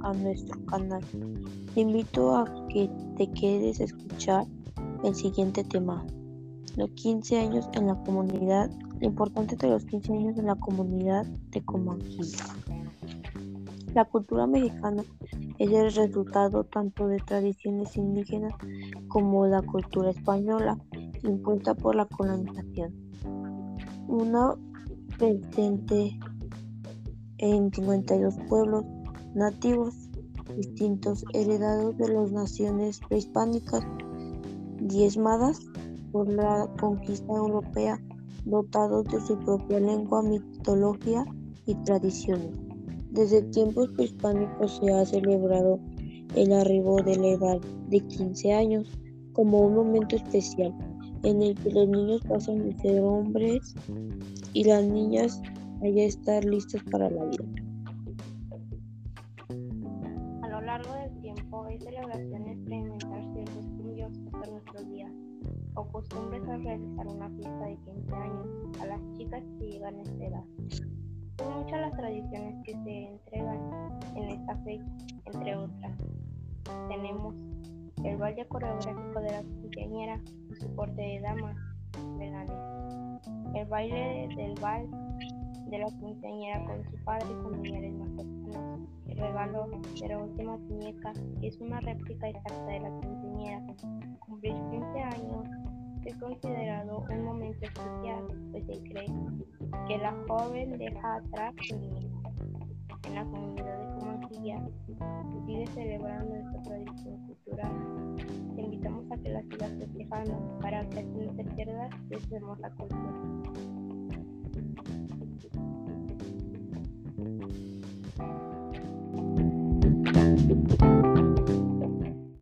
a nuestro canal. Te invito a que te quedes a escuchar el siguiente tema. Los 15 años en la comunidad, lo importante de los 15 años en la comunidad de Comanquilla. La cultura mexicana es el resultado tanto de tradiciones indígenas como la cultura española impuesta por la colonización. Una presente en 52 pueblos nativos distintos heredados de las naciones prehispánicas diezmadas por la conquista europea, dotados de su propia lengua, mitología y tradiciones. Desde tiempos prehispánicos se ha celebrado el arribo de la edad de 15 años como un momento especial en el que los niños pasan de ser hombres y las niñas estar listas para la vida. A lo largo del tiempo hay celebraciones para inventar ciertos cambios hasta nuestros días o costumbres al realizar una fiesta de 15 años a las chicas que llegan a esta edad. Son muchas las tradiciones que se entregan en esta fecha, entre otras. Tenemos el baile coreográfico de la quinceañera su corte de damas el baile del bal de la quinceañera con su padre y familiares más cercanos, el regalo de la última muñeca, es una réplica exacta de la quinceañera. Cumplir 15 años es considerado un momento especial, pues se cree que la joven deja atrás su niñez. En la comunidad de Comanquilla sigue celebrando esta tradición cultural. Te invitamos a que la sigas festejando para que no te pierdas de esta hermosa cultura. you